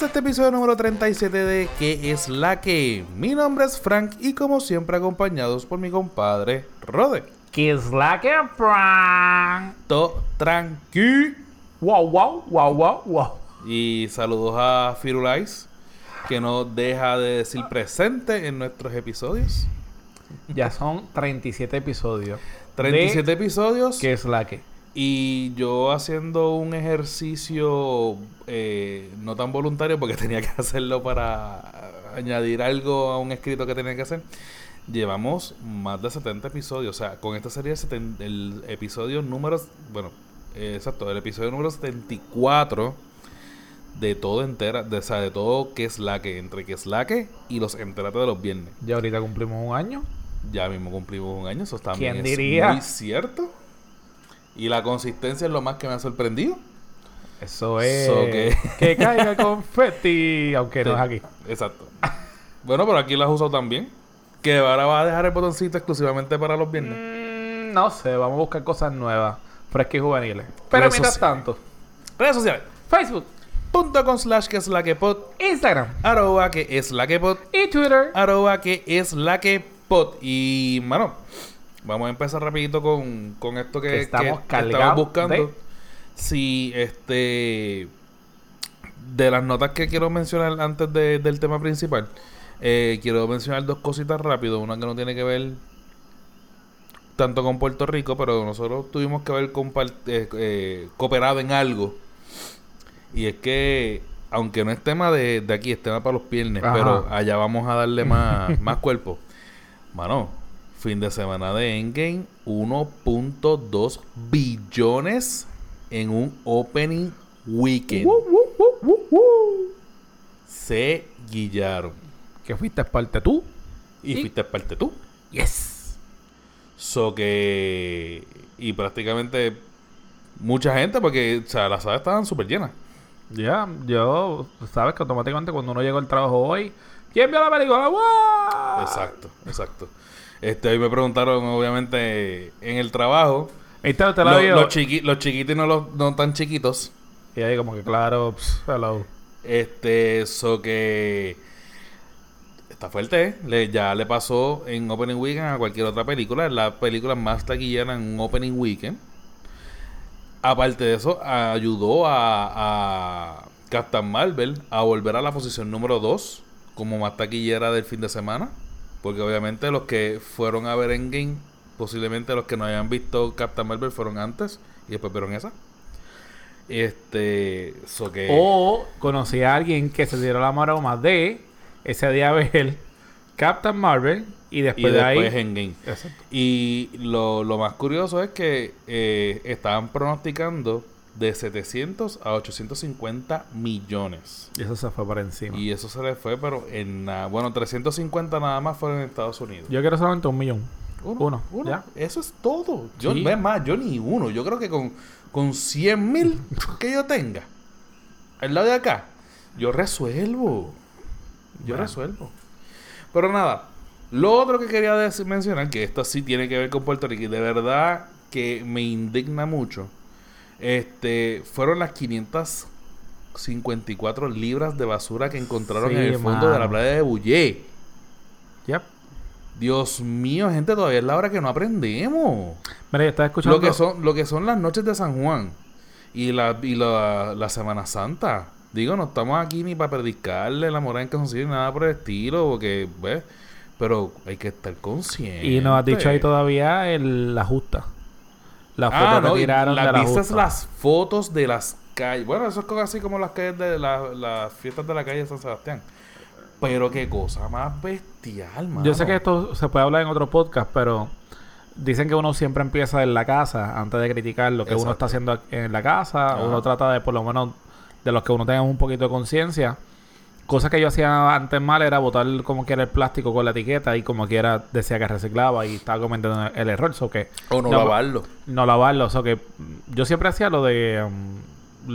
Bienvenidos a este episodio número 37 de ¿Qué es la que? Mi nombre es Frank y como siempre acompañados por mi compadre Rode. ¿Qué es la que Frank? To tranqui. Wow, wow, wow, wow, wow. Y saludos a Firulais que no deja de decir presente en nuestros episodios. Ya son 37 episodios. 37 de episodios. ¿Qué es la que? Y yo haciendo un ejercicio eh, no tan voluntario porque tenía que hacerlo para añadir algo a un escrito que tenía que hacer. Llevamos más de 70 episodios. O sea, con este sería el, episodio número... Bueno, eh, exacto, el episodio número 74 de todo entera, de, o sea, de todo que es la que, entre que es la que y los enterates de los viernes. Ya ahorita cumplimos un año. Ya mismo cumplimos un año, eso también ¿Quién es diría? muy cierto. Y la consistencia es lo más que me ha sorprendido. Eso es. So que- que caiga confeti. Aunque no es aquí. Exacto. Bueno, pero aquí lo has usado también. Que ahora va a dejar el botoncito exclusivamente para los viernes. Mm, no sé, vamos a buscar cosas nuevas. Frescas y juveniles. Pero Redes mientras sociales. tanto, Redes sociales. Facebook, Punto con slash que es la que pod. Instagram Arroba que es la que pod. y Twitter. Arroba que es la que pod. Y, mano, vamos a empezar rapidito con, con esto que, Que estamos que cargados estamos buscando. de- Si, este... De las notas que quiero mencionar antes de- del tema principal, eh, quiero mencionar dos cositas rápido. Una que no tiene que ver tanto con Puerto Rico, pero nosotros tuvimos que haber eh, eh, cooperado en algo. Y es que, aunque no es tema de, de aquí, es tema para los viernes, Ajá. pero allá vamos a darle más, más cuerpo. Mano, fin de semana de Endgame, 1.2 billones en un opening weekend. Se guillaron. Que fuiste parte tú. Y Sí. fuiste parte tú. Yes. So que. Y prácticamente mucha gente, porque o sea, las salas estaban súper llenas. Ya, yo, sabes que automáticamente cuando uno llega al trabajo hoy, ¿quién vio la película? ¡Wow! Exacto, exacto. Este, hoy me preguntaron, obviamente, en el trabajo. ¿Viste? ¿Te la lo- los, chiqui- los chiquitos y no los no tan chiquitos. Y ahí como que claro, pss, hello. Este, so que. Está fuerte, ¿eh? Le- ya le pasó en Opening Weekend a cualquier otra película. Es la película más taquillera en un Opening Weekend. Aparte de eso, ayudó a, a Captain Marvel a volver a la posición número 2 como más taquillera del fin de semana. Porque obviamente los que fueron a ver Endgame, posiblemente los que no hayan visto Captain Marvel fueron antes y después vieron esa. Este, so que... O conocí a alguien que se diera la maroma de ese día ver Captain Marvel y y después de después ahí... Endgame. Exacto. Y lo, lo más curioso es que eh, estaban pronosticando de 700 a 850 millones. Y eso se fue por encima. Y eso se le fue, pero en nada. Bueno, 350 nada más fueron en Estados Unidos. Yo quiero solamente un millón. Uno, ¿ya? Eso es todo. Yo, Sí. es más, yo ni uno. Yo creo que con, con 100 mil que yo tenga al lado de acá, yo resuelvo. Yo resuelvo. Pero nada, lo otro que quería decir- mencionar, que esto sí tiene que ver con Puerto Rico y de verdad que me indigna mucho, este, fueron las 554 libras de basura que encontraron Sí, en el fondo de la playa de Bullé. Yep. Dios mío, gente, todavía es la hora que no aprendemos. Mira, yo estaba escuchando... Lo que son, lo que son las noches de San Juan y la, y la, la Semana Santa. Digo, no estamos aquí ni para predicarle la moral en calzoncillo ni nada por el estilo, porque, ¿ves? Pero hay que estar consciente. Y nos has dicho ahí todavía el, la justa. La foto Ah, que no, tiraron las de la vistas justa. las fotos de las calles. Bueno, eso es así como las calles de la- las fiestas de la calle de San Sebastián. Pero qué cosa más bestial, mano. Yo sé que esto se puede hablar en otro podcast, pero dicen que uno siempre empieza en la casa antes de criticar lo que uno está haciendo en la casa. Ajá. Uno trata de, por lo menos, de los que uno tenga un poquito de conciencia. Cosa que yo hacía antes mal era botar como quiera el plástico con la etiqueta y como quiera decía que reciclaba y estaba cometiendo el error. So que O no, No, lavarlo. no lavarlo. O sea que yo siempre hacía lo de um,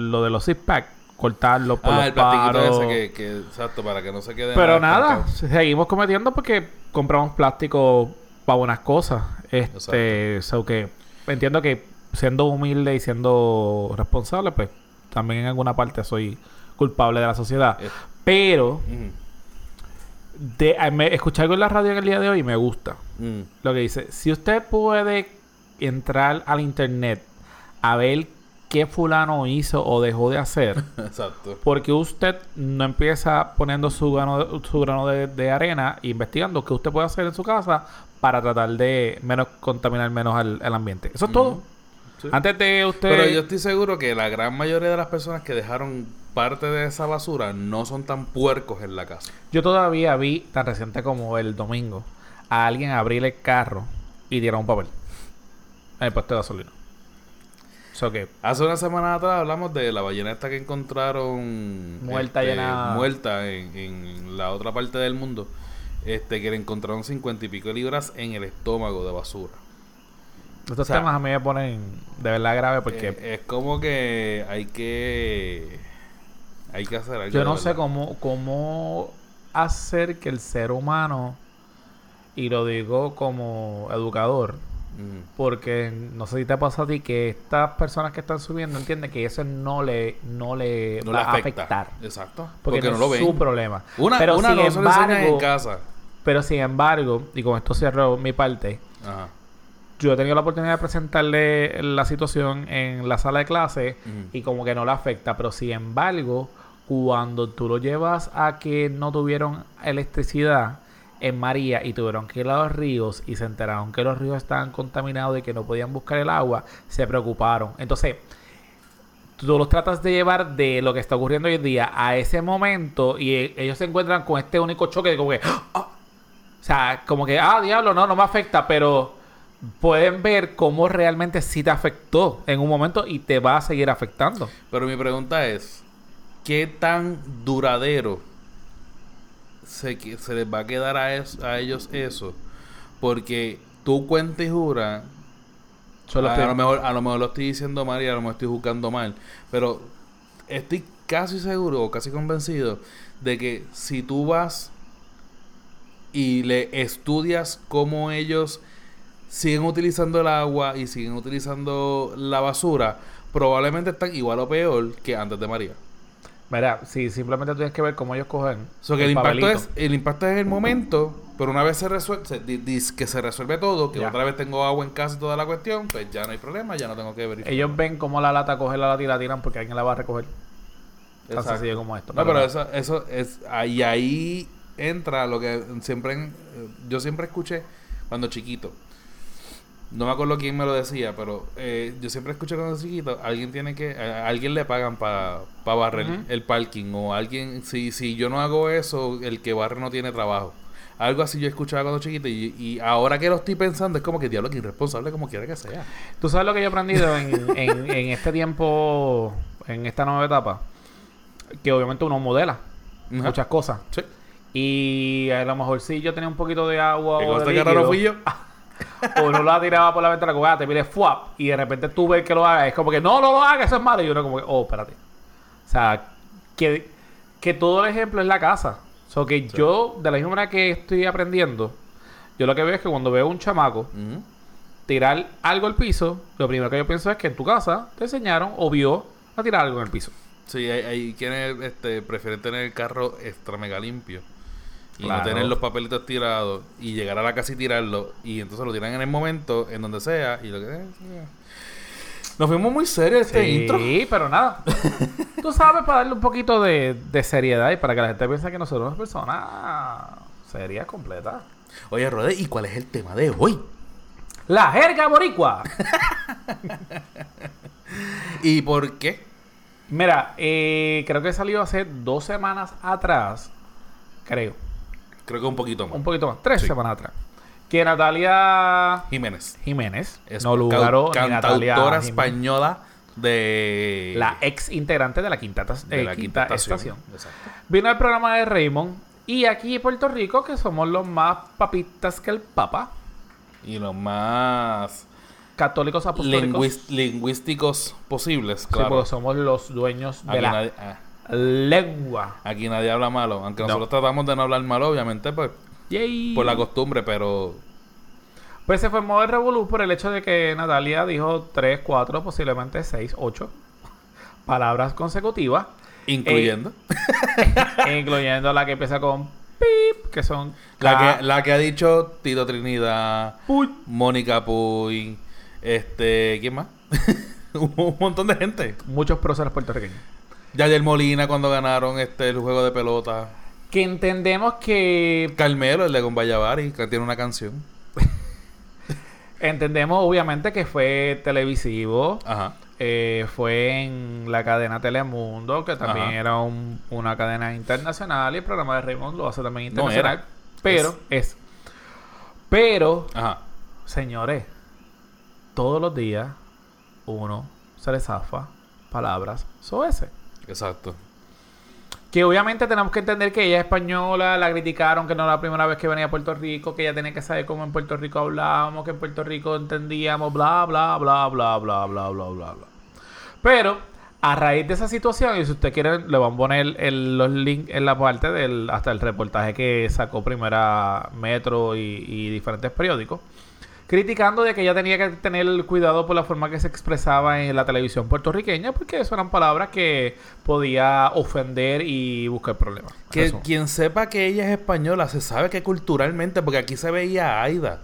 lo de los zip pack, cortarlo por Ah, los el paros. ese que, que, exacto, para que no se quede Pero nada, seguimos cometiendo porque compramos plástico para buenas cosas. Este, so que entiendo que siendo humilde y siendo responsable, pues también en alguna parte soy culpable de la sociedad. Eh. Pero de, eh, me, escuché algo en la radio en el día de hoy y me gusta. Mm. Lo que dice, si usted puede entrar al internet a ver qué fulano hizo o dejó de hacer, Exacto. porque usted no empieza poniendo su grano, de- su grano de, de arena e investigando qué usted puede hacer en su casa para tratar de menos contaminar menos al, el ambiente. Eso es todo. Sí. Antes de usted... Pero yo estoy seguro que la gran mayoría de las personas que dejaron parte de esa basura no son tan puercos en la casa. Yo todavía vi, tan reciente como el domingo, a alguien abrir el carro y tirar un papel en el puesto de gasolina. Que Hace una semana atrás hablamos de la ballena esta que encontraron Muerta, este, llena- muerta en, en la otra parte del mundo. Este, que le encontraron cincuenta y pico de libras en el estómago de basura. Estos O sea, temas a mí me ponen de verdad grave porque Eh, es como que hay que hay que hacer algo. yo no sé cómo, cómo hacer que el ser humano, y lo digo como educador, porque no sé si te pasa a ti que estas personas que están subiendo entienden que eso no le, no le No va le a afecta. afectar. Exacto. Porque, no, no lo es ven. su problema. Una, pero una sin no enseñan en embargo, casa. pero sin embargo, y con esto cierro mi parte, Ajá. Yo he tenido la oportunidad de presentarle la situación en la sala de clase y como que no le afecta, pero sin embargo, cuando tú lo llevas a que no tuvieron electricidad en María y tuvieron que ir a los ríos y se enteraron que los ríos estaban contaminados y que no podían buscar el agua, se preocuparon. Entonces, tú los tratas de llevar de lo que está ocurriendo hoy en día a ese momento y e- ellos se encuentran con este único choque de como que, "Ah". o sea, como que, ah, diablo, no, no me afecta, pero pueden ver cómo realmente sí te afectó en un momento y te va a seguir afectando. Pero mi pregunta es, ¿qué tan duradero se, se les va a quedar a, es- a ellos eso? Porque tú cuenta y jura, Solo a, estoy- a lo mejor, a lo mejor lo estoy diciendo mal y a lo mejor estoy juzgando mal, pero estoy casi seguro o casi convencido de que si tú vas y le estudias cómo ellos siguen utilizando el agua y siguen utilizando la basura, probablemente están igual o peor que antes de María. Mira, sí, simplemente tienes que ver cómo ellos cogen. So que el, impacto es el impacto es el momento, pero una vez se resuelve, se, dis- que se resuelve todo, que Ya. otra vez tengo agua en casa y toda la cuestión, pues ya no hay problema, ya no tengo que verificar. Ellos ven cómo la lata coge la lata y la tiran porque alguien la va a recoger. Tan Exacto. sencillo como esto. No, pero eso, eso es ahí, ahí entra lo que siempre eh, yo siempre escuché cuando chiquito. No me acuerdo quién me lo decía, pero eh, yo siempre escuché cuando chiquito, alguien tiene que, a, a alguien le pagan para barrer Ujú. el parking o alguien, si, si yo no hago eso, el que barre no tiene trabajo. Algo así yo escuchaba cuando chiquito y, y ahora que lo estoy pensando es como que diablo que irresponsable como quiera que sea. Tú sabes lo que yo he aprendido en, en, en este tiempo, en esta nueva etapa, que obviamente uno modela muchas cosas. Sí. Y a lo mejor si yo tenía un poquito de agua o de que fui yo. o no la tiraba por la ventana, como, ah, te mire fuap, y de repente tú ves que lo haga, es como que no, no lo hagas, eso es malo, y uno como que, oh, espérate. O sea, que, que todo el ejemplo es la casa. O sea, que yo, de la misma manera que estoy aprendiendo, yo lo que veo es que cuando veo un chamaco tirar algo al piso, lo primero que yo pienso es que en tu casa te enseñaron o vio a tirar algo en el piso. Sí, hay, hay quienes este, prefieren tener el carro extra mega limpio y Claro. no tener los papelitos tirados y llegar a la casa y tirarlo y entonces lo tiran en el momento, en donde sea y lo que eh, Nos fuimos muy serios este intro. Sí, pero nada. Tú sabes, para darle un poquito de, de seriedad y para que la gente piense que nosotros somos personas serias, completas. Oye, Rode, ¿y cuál es el tema de hoy? La jerga boricua. ¿Y por qué? Mira, eh, creo que salió hace dos semanas atrás. Creo. Creo que un poquito más. Un poquito más. Tres Sí. semanas atrás. Que Natalia Jiménez. Jiménez. Es no Natalia cantautora española de La ex integrante de la quinta, de eh, la quinta quinta estación. estación. Exacto. Vino al programa de Raymond. Y aquí en Puerto Rico, que somos los más papitas que el Papa. Y los más Católicos apostólicos. lingüísticos posibles, Sí, claro. porque somos los dueños de Aquí la nadie, ah, lengua. aquí nadie habla malo. Aunque No. nosotros tratamos de no hablar malo, obviamente, pues Yay. por la costumbre, pero Pues se formó el revolú por el hecho de que Natalia dijo 3, 4, posiblemente 6, 8 palabras consecutivas. Incluyendo. incluyendo la que empieza con pip, que son la, que, la que ha dicho Tito Trinidad, Puy. Mónica Puy, este, ¿quién más? Un montón de gente. muchos próceres puertorriqueños. Yayer Molina cuando ganaron este el juego de pelota. Que entendemos que Carmelo, el de Gombayavari, que tiene una canción. entendemos obviamente que fue televisivo. Ajá. eh, fue en la cadena Telemundo, que también Ajá. era un- una cadena internacional y el programa de Raymond lo hace también internacional. Pero es. Pero, Ajá. señores, todos los días uno se le zafa palabras soeces. Exacto. Que obviamente tenemos que entender que ella es española, la criticaron, que no era la primera vez que venía a Puerto Rico, que ella tenía que saber cómo en Puerto Rico hablábamos, que en Puerto Rico entendíamos, bla, bla, bla, bla, bla, bla, bla, bla, bla. Pero, a raíz de esa situación, y si usted quiere, le van a poner el- los links en la parte del, hasta el reportaje que sacó Primera Metro y, y diferentes periódicos, criticando de que ella tenía que tener cuidado por la forma que se expresaba en la televisión puertorriqueña, porque eso eran palabras que podía ofender y buscar problemas. Que Eso. quien sepa que ella es española, se sabe que culturalmente, porque aquí se veía a Aida.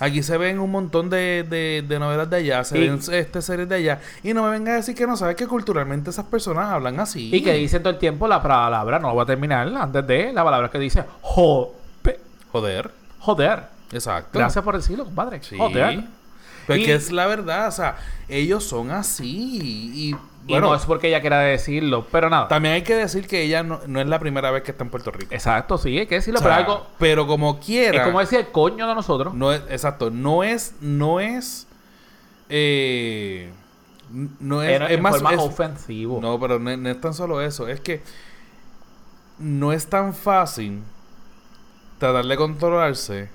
Aquí se ven un montón de, de, de novelas de allá, se Y- ven este, series de allá. Y no me venga a decir que no sabes que culturalmente esas personas hablan así. Y que dicen todo el tiempo la palabra, no lo voy a terminar antes de la palabra que dice jo- Joder. joder. Exacto. Gracias por decirlo, compadre. Sí. Joder. Pero Y- es que es la verdad, o sea, ellos son así. Y, Y bueno, no es porque ella quiera decirlo, pero nada. también hay que decir que ella no, no es la primera vez que está en Puerto Rico. Exacto, sí, hay que decirlo, O sea, pero algo. pero como quiera. Es como decir el coño de nosotros. No es, exacto, no es, no es, eh, no es, es más, es- ofensivo. no, pero no, no es tan solo eso, es que no es tan fácil tratar de controlarse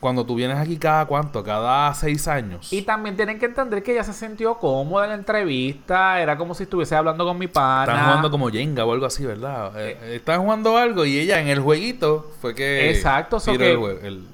cuando tú vienes aquí cada cuánto, cada seis años. Y también tienen que entender que ella se sintió cómoda en la entrevista. Era como si estuviese hablando con mi pana. Están jugando como Jenga o algo así, ¿verdad? Eh, eh, están jugando algo y ella en el jueguito fue que Exacto, so que- el jue- el-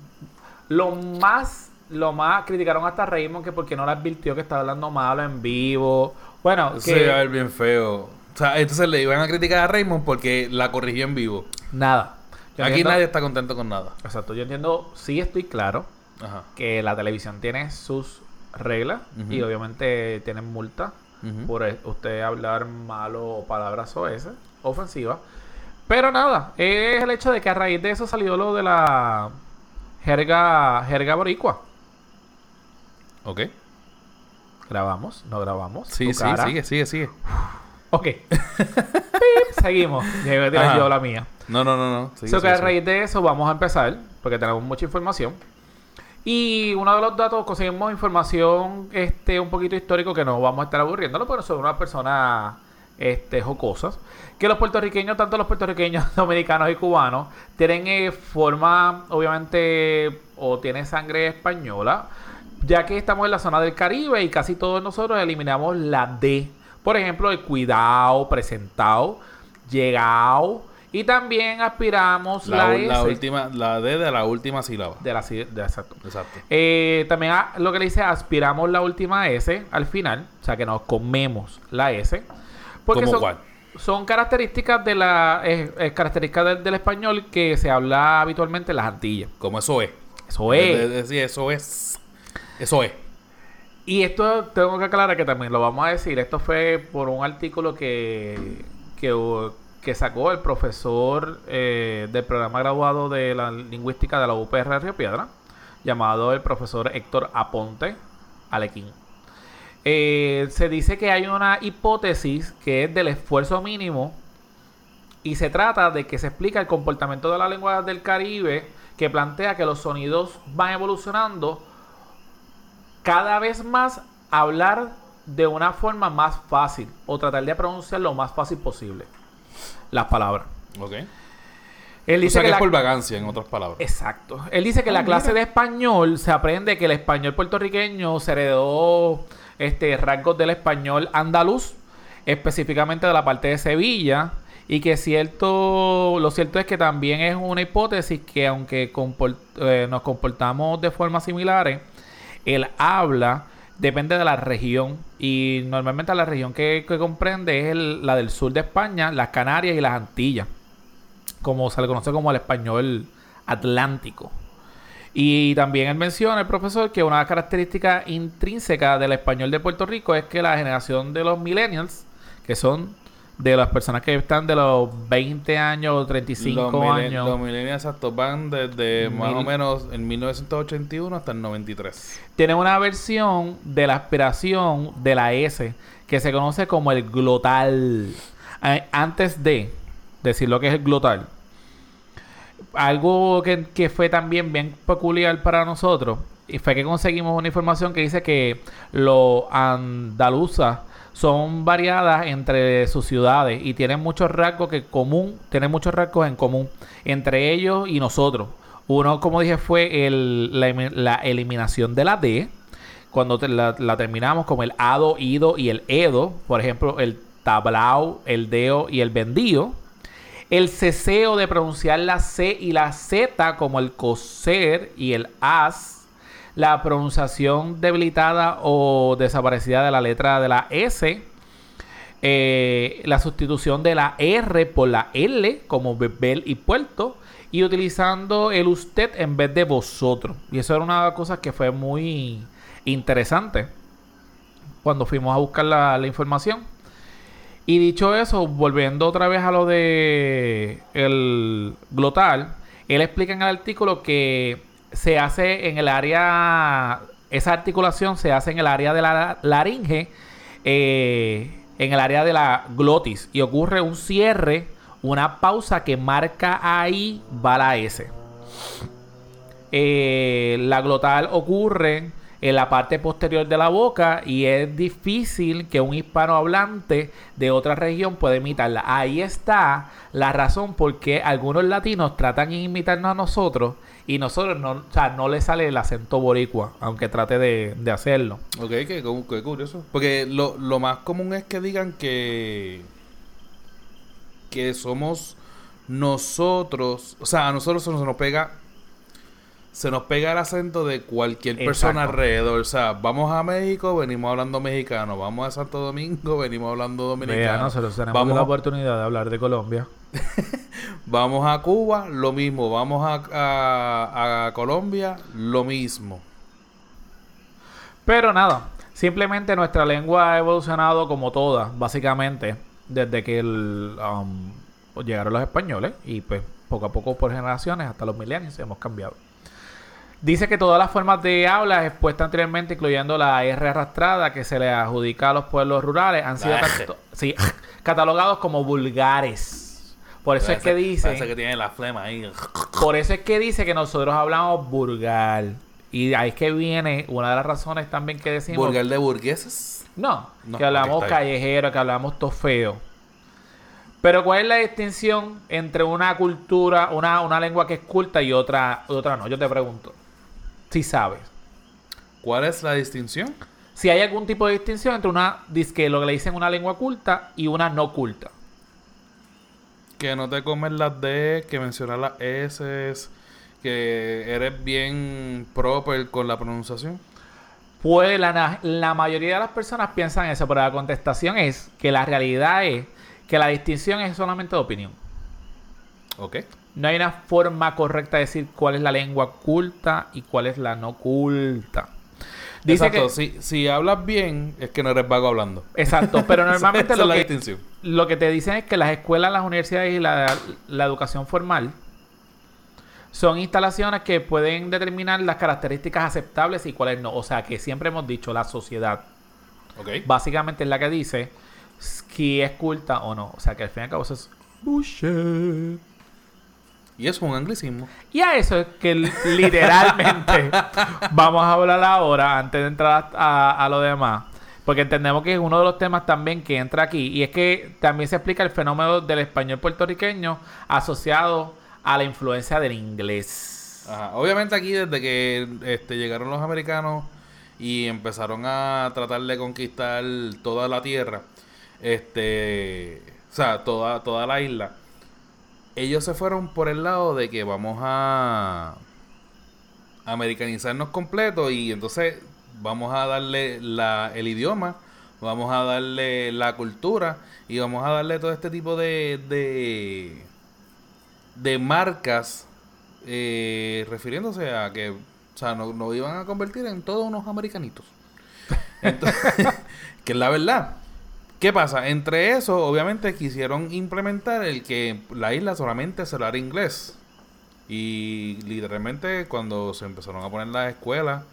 Lo más, lo más criticaron hasta Raymond que porque no le advirtió que estaba hablando malo en vivo. Bueno, se que iba a ver bien feo. O sea, entonces le iban a criticar a Raymond porque la corrigió en vivo. nada. Yo Aquí entiendo- nadie está contento con nada. Exacto, yo entiendo, sí estoy claro Ajá. que la televisión tiene sus reglas y obviamente tienen multa por e- usted hablar malo o palabras OS, ofensivas. Pero nada, es el hecho de que a raíz de eso salió lo de la jerga, jerga boricua. Ok. ¿Grabamos? ¿No grabamos? Sí, sí, cara. sigue, sigue, sigue. Ok. Seguimos. Yo la mía. No, no, no, no. Sigue, So que a raíz de eso vamos a empezar, porque tenemos mucha información. Y uno de los datos, conseguimos información este un poquito histórico que no vamos a estar aburriéndolo, pero son unas personas este, jocosas. Que los puertorriqueños, tanto los puertorriqueños, dominicanos y cubanos, tienen eh, forma, obviamente, o tienen sangre española, ya que estamos en la zona del Caribe y casi todos nosotros eliminamos la D. Por ejemplo, el cuidado, presentado, llegado. Y también aspiramos la, La, S la última, la D de la última sílaba. de la de- exacto. Exacto. Eh, también a- lo que le dice, aspiramos la última S al final, o sea que nos comemos la S. Porque ¿Cómo son, cuál? son características de la eh, eh, características del, del español que se habla habitualmente en las Antillas. Como eso es. Eso es. sí, eso es. Eso es. Y esto tengo que aclarar que también lo vamos a decir. Esto fue por un artículo que, que, que sacó el profesor eh, del programa graduado de la lingüística de la UPR de Río Piedra, llamado el profesor Héctor Aponte Alequín. Eh, se dice que hay una hipótesis que es del esfuerzo mínimo y se trata de que se explica el comportamiento de la lengua del Caribe que plantea que los sonidos van evolucionando cada vez más hablar de una forma más fácil o tratar de pronunciar lo más fácil posible las palabras. Ok. Él O dice sea que que es por vagancia, en otras palabras. Exacto. Él dice que Ah, la clase mira. de español se aprende que el español puertorriqueño se heredó este, rasgos del español andaluz, específicamente de la parte de Sevilla, y que cierto, lo cierto es que también es una hipótesis que aunque comport- eh, nos comportamos de formas similares, el habla depende de la región. Y normalmente la región que, comprende es la del sur de España, las Canarias y las Antillas. Como se le conoce como el español atlántico. Y también él menciona, el profesor, que una característica intrínseca del español de Puerto Rico es que la generación de los millennials, que son de las personas que están de los 20 años o 35 los, milen- años, los millennials exactos van desde más o menos en 1981 hasta el 93. tienen una versión de la aspiración de la S que se conoce como el glotal. Eh, Antes de decir lo que es el glotal, algo que, que fue también bien peculiar para nosotros y fue que conseguimos una información que dice que los andaluzas son variadas entre sus ciudades y tienen muchos rasgos que común, tienen muchos rasgos en común entre ellos y nosotros. Uno, como dije, fue el- la, eliminación de la D. Cuando la, terminamos como el ado, ido y el edo. Por ejemplo, el tablao, el deo y el vendío. El ceseo de pronunciar la C y la Z como el coser y el as. La pronunciación debilitada o desaparecida de la letra de la S. Eh, la sustitución de la R por la L como bebel y puerto. Y utilizando el usted en vez de vosotros. Y eso era una cosas que fue muy interesante cuando fuimos a buscar la, la información. Y dicho eso, volviendo otra vez a lo de el glotal, él explica en el artículo que se hace en el área, esa articulación se hace en el área de la laringe, eh, en el área de la glotis, y ocurre un cierre, una pausa que marca ahí va la S. Eh, la glotal ocurre en la parte posterior de la boca y es difícil que un hispanohablante de otra región pueda imitarla. Ahí está la razón por qué algunos latinos tratan de imitarnos a nosotros y nosotros no, o sea, no le sale el acento boricua, aunque trate de, de hacerlo. Ok, qué, qué curioso. Porque lo, lo más común es que digan que. que somos nosotros. O sea, a nosotros se nos pega. Se nos pega el acento de cualquier persona alrededor. O sea, vamos a México, venimos hablando mexicano. Vamos a Santo Domingo, venimos hablando Vea, dominicano. nosotros tenemos vamos, la oportunidad de hablar de Colombia. vamos a Cuba, lo mismo. Vamos a, a, a Colombia, lo mismo. Pero nada, simplemente nuestra lengua ha evolucionado como todas, básicamente, desde que el, um, llegaron los españoles y pues poco a poco por generaciones hasta los milenios hemos cambiado. Dice que todas las formas de habla expuestas anteriormente, incluyendo la R arrastrada que se le adjudica a los pueblos rurales, han sido cat- sí, catalogados como vulgares. Por eso es que dice... Parece que tiene la flema ahí. Por eso es que dice que nosotros hablamos vulgar. Y ahí es que viene una de las razones también que decimos. Burger de burgueses. No, No, que hablamos callejero, que hablamos todo feo. Pero ¿cuál es la distinción entre una cultura, una, una lengua que es culta y otra, otra no? Yo te pregunto. Si sabes. ¿Cuál es la distinción? Si hay algún tipo de distinción entre una, disque lo que le dicen una lengua culta y una no culta. Que no te comes las D, que mencionas las S, que eres bien proper con la pronunciación. Pues la, la mayoría de las personas piensan eso, pero la contestación es que la realidad es que la distinción es solamente de opinión. Ok. No hay una forma correcta de decir cuál es la lengua culta y cuál es la no culta. Dice Exacto. que, Si, si hablas bien, es que no eres vago hablando. exacto, pero normalmente lo es que, lo que te dicen es que las escuelas, las universidades y la, la educación formal son instalaciones que pueden determinar las características aceptables y cuáles no. O sea, que siempre hemos dicho la sociedad Ok. básicamente es la que dice si es culta o no. O sea, que al fin y al cabo eso es bullshit. Y eso es un anglicismo. Y a eso es que li- literalmente vamos a hablar ahora, antes de entrar a, a lo demás. Porque entendemos que es uno de los temas también que entra aquí. Y es que también se explica el fenómeno del español puertorriqueño asociado a la influencia del inglés. Ajá. Obviamente aquí desde que este, llegaron los americanos y empezaron a tratar de conquistar toda la tierra, este, o sea, toda, toda la isla, ellos se fueron por el lado de que vamos a americanizarnos completo y entonces vamos a darle la, el idioma, vamos a darle la cultura y vamos a darle todo este tipo de, de, de marcas eh, refiriéndose a que, o sea, nos no iban a convertir en todos unos americanitos. Entonces, que es la verdad. ¿Qué pasa? Entre eso, obviamente quisieron implementar el que la isla solamente se hablara inglés. Y literalmente cuando se empezaron a poner las escuelas,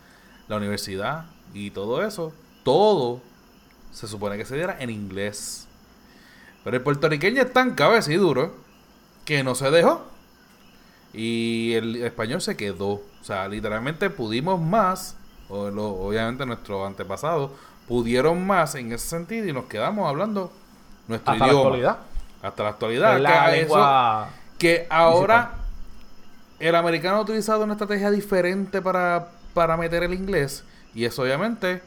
la universidad y todo eso, todo se supone que se diera en inglés. Pero el puertorriqueño es tan cabeza y duro que no se dejó. Y el español se quedó. O sea, literalmente pudimos más, obviamente nuestros antepasados pudieron más en ese sentido y nos quedamos hablando nuestro Hasta la idioma. actualidad. Hasta la actualidad. Es la que, eso- lengua... que ahora el americano ha utilizado una estrategia diferente para, para meter el inglés. Y es obviamente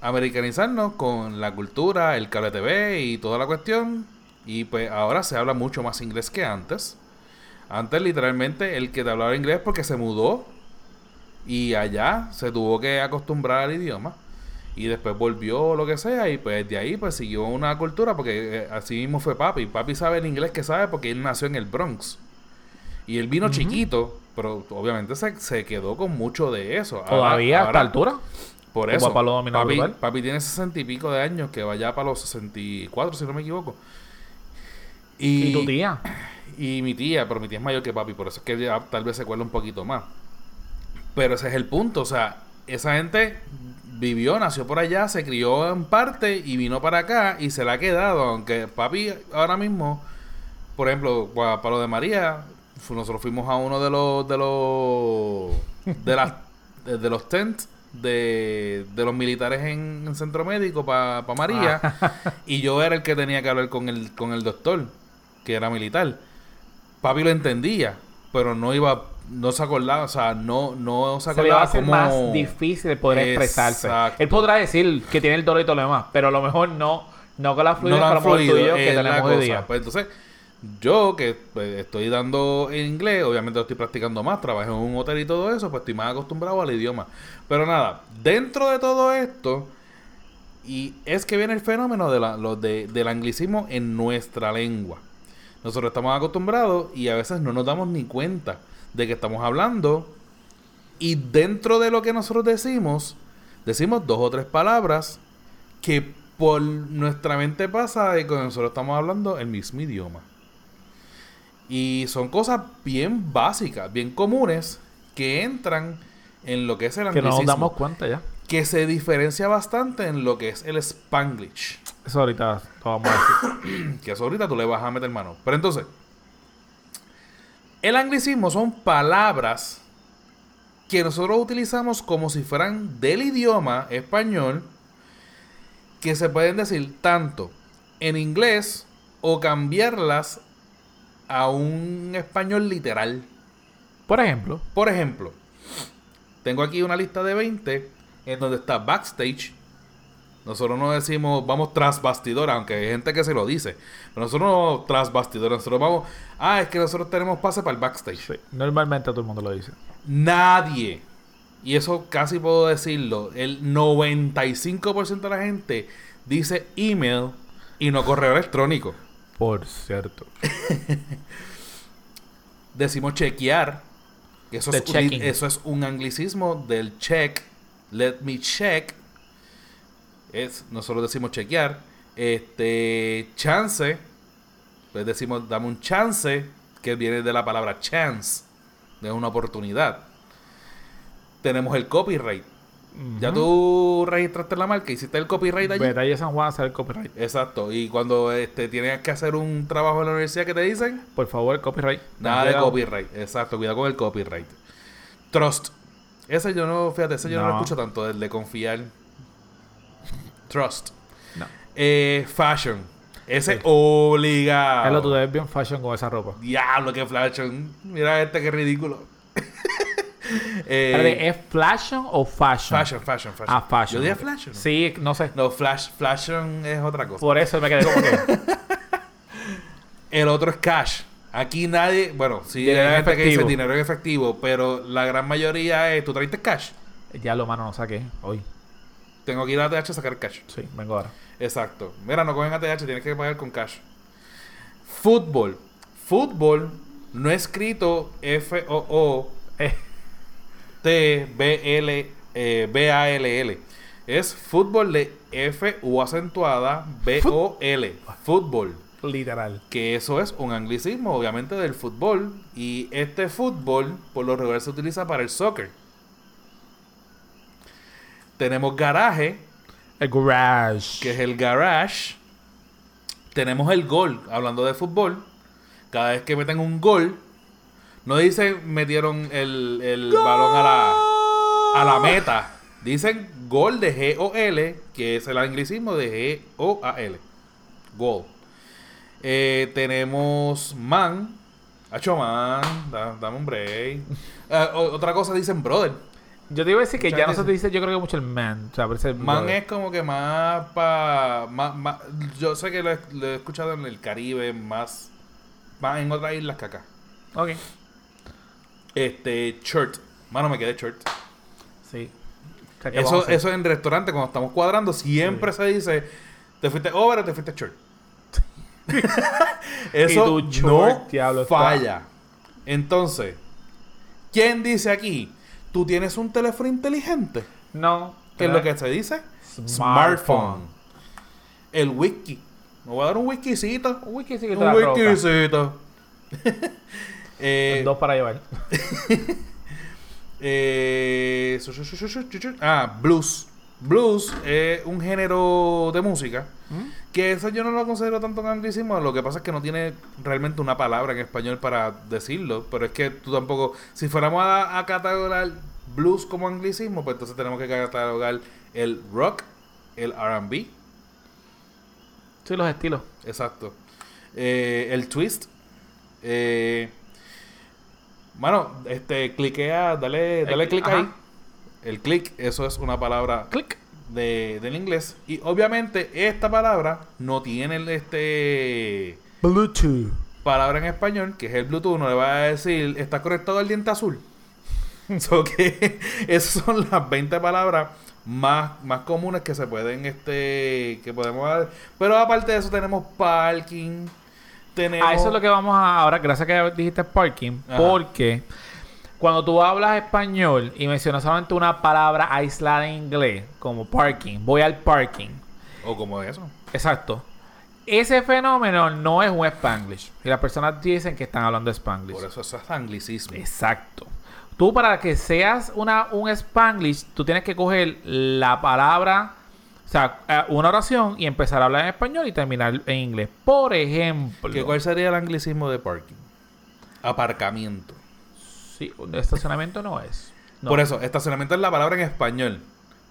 americanizarnos con la cultura, el cable TV y toda la cuestión. Y pues ahora se habla mucho más inglés que antes. Antes literalmente el que te hablaba inglés porque se mudó y allá se tuvo que acostumbrar al idioma y después volvió lo que sea y pues de ahí pues siguió una cultura porque eh, así mismo fue papi. Papi sabe el inglés que sabe porque él nació en el Bronx. Y él vino chiquito, pero obviamente se, se quedó con mucho de eso. Ahora- Todavía a esta altura. por eso. papi, papi tiene sesenta y pico de años, que va ya para los 64, si no me equivoco. Y, Y tu tía. y mi tía, pero mi tía es mayor que papi, por eso es que ya tal vez se cuela un poquito más. Pero ese es el punto, o sea, esa gente vivió, nació por allá, se crió en parte y vino para acá y se la ha quedado, aunque papi ahora mismo, por ejemplo, pa- para, lo de María, nosotros fuimos a uno de los de los de las de, los tents de, de los militares en, en centro médico para María y yo era el que tenía que hablar con el con el doctor que era militar. Papi lo entendía pero no iba no se acordaba o sea no no se Se le va a acordaba hacer cómo más difícil poder expresarse. Exacto. Él podrá decir que tiene el dolor y todo lo demás, pero a lo mejor no, no con la no fluidez lo que a han fluido que la tenemos hoy cosa. día. Pues entonces, yo que pues, estoy dando en inglés, obviamente lo estoy practicando más, trabajo en un hotel y todo eso, pues estoy más acostumbrado al idioma. Pero nada, dentro de todo esto, y es que viene el fenómeno de la, lo de- del anglicismo en nuestra lengua. Nosotros estamos acostumbrados y a veces no nos damos ni cuenta de que estamos hablando. Y dentro de lo que nosotros decimos, decimos dos o tres palabras que por nuestra mente pasa de que nosotros estamos hablando el mismo idioma. Y son cosas bien básicas, bien comunes, que entran en lo que es el Que no anglicismo. nos damos cuenta ya. que se diferencia bastante en lo que es el spanglish. Eso ahorita lo vamos a decir. Que eso ahorita tú le vas a meter mano. Pero entonces, el anglicismo son palabras que nosotros utilizamos como si fueran del idioma español, que se pueden decir tanto en inglés o cambiarlas a un español literal. Por ejemplo, Por ejemplo, tengo aquí una lista de 20 en donde está backstage. Nosotros no decimos vamos tras bastidor, aunque hay gente que se lo dice. Pero nosotros no vamos tras bastidor, nosotros vamos. Ah, es que nosotros tenemos pase para el backstage. sí, normalmente todo el mundo lo dice. Nadie, y eso casi puedo decirlo, el 95% de la gente dice email y no correo electrónico. Por cierto. decimos chequear. Eso es, un, eso es un anglicismo del check. Let me check. Es, nosotros decimos chequear. Este, chance. Pues decimos, dame un chance. Que viene de la palabra chance. De una oportunidad. Tenemos el copyright. Ya tú registraste la marca, hiciste el copyright allí. Betalla San Juan hacer el copyright. Exacto. Y cuando este, tienes que hacer un trabajo en la universidad, ¿qué te dicen? Por favor, el copyright. Nada de copyright, exacto, cuidado con el copyright. Trust. Ese yo no, fíjate, ese yo no, lo No. escucho tanto, el de confiar. Trust. No. Eh, fashion. Ese Sí. obligado. Hello, tú te ves bien fashion con esa ropa. Diablo, qué fashion. Mira este, qué ridículo. Eh, ¿Es fashion o fashion? fashion, fashion, fashion. Ah, fashion. Yo dije fashion. Sí, no sé. No, flash, fashion es otra cosa. Por eso me quedé como que. El otro es cash. Aquí nadie, bueno, sí Dinero hay gente que dice dinero en efectivo, pero la gran mayoría es, ¿tú trajiste cash? Ya lo mano no saqué hoy. Tengo que ir a ATH a sacar cash. Sí, vengo ahora. Exacto. Mira, no cogen ATH, tienes que pagar con cash. Fútbol. Fútbol no escrito F-O-O Eh, T-B-L eh, B-A-L-L. Es fútbol de F U acentuada B-O-L. Fútbol. literal. Que eso es un anglicismo, obviamente, del fútbol. Y este fútbol, por lo regular, se utiliza para el soccer. Tenemos garaje, El garage. que es el garage. Tenemos el gol, hablando de fútbol. Cada vez que meten un gol, no dicen metieron el, el balón a la, a la meta. Dicen gol de G-O-L, que es el anglicismo de G-O-A-L. Gol. Eh, tenemos man. Hacho man, da- dame un break. Eh, otra cosa dicen brother. Yo te iba a decir que Muchas ya no se te dice, yo creo que mucho el man. O sea, parece el Man es como que más pa más, más- yo sé que lo he, lo he escuchado en el Caribe, más, más en otras islas que acá. Ok. Este, shirt. Mano, me quedé shirt. Sí. O sea, ¿qué vamos a Eso, eso en restaurante, cuando estamos cuadrando, siempre se dice, ¿te fuiste over o te fuiste shirt? eso tu short, no diablo, está- falla. Entonces, ¿quién dice aquí? ¿Tú tienes un teléfono inteligente? No. ¿Qué es lo que se dice? Smartphone. El wiki. Me voy a dar un wikicito. Un wiki sí que te Un wikicito. eh, Dos para llevar. eh, ah, blues. Blues es un género de música que eso yo no lo considero tanto anglicismo. Lo que pasa es que no tiene realmente una palabra en español para decirlo. Pero es que tú tampoco. Si fuéramos a, a catalogar blues como anglicismo, pues entonces tenemos que catalogar el rock, el RB, Sí, los estilos. Exacto. Eh, el twist. Eh, mano, este, cliquea, dale, dale clic ahí. El click, eso es una palabra Click. De, del inglés. Y obviamente esta palabra no tiene el, este Bluetooth. palabra en español, que es el Bluetooth, no le va a decir, está conectado al diente azul. so que esas son las 20 palabras más, más comunes que se pueden, este, que podemos dar. Pero aparte de eso tenemos parking, tenemos... A eso es lo que vamos a ahora, gracias que dijiste parking, Ajá. porque cuando tú hablas español y mencionas solamente una palabra aislada en inglés, como parking, voy al parking. O como eso. Exacto. Ese fenómeno no es un spanglish. Y las personas dicen que están hablando spanglish. Por eso eso es anglicismo. Exacto. Tú para que seas una, un spanglish, tú tienes que coger la palabra, o sea, eh, una oración y empezar a hablar en español y terminar en inglés. Por ejemplo, ¿Qué, ¿Cuál sería el anglicismo de parking? Aparcamiento. Sí, estacionamiento no es. No. Por eso, estacionamiento es la palabra en español.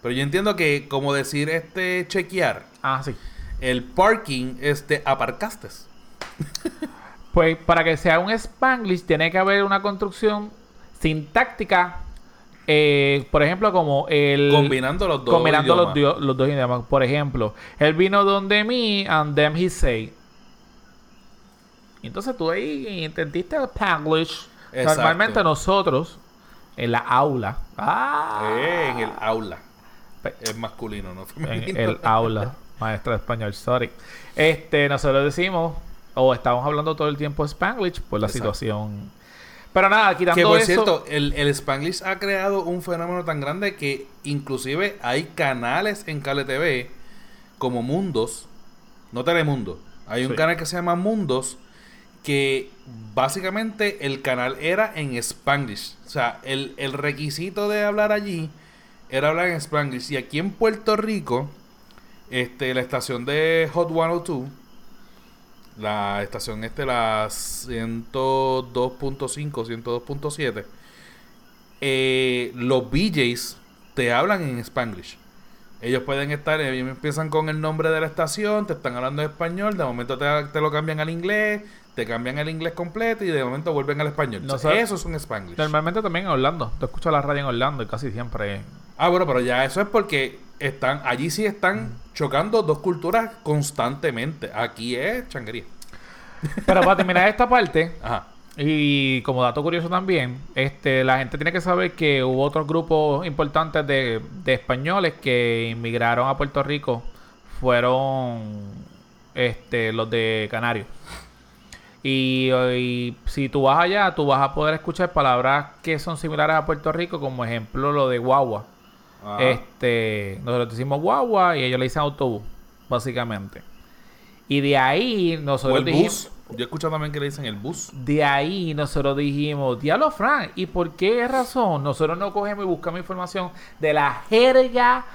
Pero yo entiendo que como decir este chequear, Ah, sí. el parking es de aparcaste. Pues para que sea un spanglish tiene que haber una construcción sintáctica, eh, por ejemplo, como el... Combinando los dos combinando idiomas. dio- los dos idiomas. Por ejemplo, él vino donde mí and then he say. Y entonces tú ahí entendiste el Spanglish. Exacto. Normalmente nosotros, en la aula, ah, Eh, en el aula. Es masculino, no en el aula, maestra de español, sorry. Este, nosotros decimos, o estamos hablando todo el tiempo Spanglish por la Exacto. situación. Pero nada, quitando Que por eso, cierto, el, el Spanglish ha creado un fenómeno tan grande que inclusive hay canales en Cable TV como Mundos, no Telemundo. Hay un Sí. canal que se llama Mundos que básicamente el canal era en Spanglish. O sea, el, el requisito de hablar allí era hablar en Spanglish. Y aquí en Puerto Rico, este, la estación de Hot 102 la estación este, la 102.5, 102.7, eh, los BJs te hablan en Spanglish. Ellos pueden estar, ellos empiezan con el nombre de la estación, te están hablando en español, de momento te, te lo cambian al inglés, te cambian el inglés completo y de momento vuelven al español. No O sea, eso es un Spanglish. normalmente también en Orlando. Te escucho la radio en Orlando y casi siempre. Ah, bueno, pero ya eso es porque están, allí sí están chocando dos culturas constantemente. Aquí es changuería. Pero para terminar esta parte, Ajá. Y como dato curioso también, este, la gente tiene que saber que hubo otros grupos importantes de, de españoles que inmigraron a Puerto Rico. Fueron este, los de Canarios. Y, y si tú vas allá, tú vas a poder escuchar palabras que son similares a Puerto Rico, como ejemplo lo de guagua. Este, nosotros decimos guagua y ellos le dicen autobús, básicamente. Y de ahí o nosotros el dijimos, bus. Yo he escuchado también que le dicen el bus. de ahí nosotros dijimos, diablo Frank, ¿y por qué razón nosotros no cogemos y buscamos información de la jerga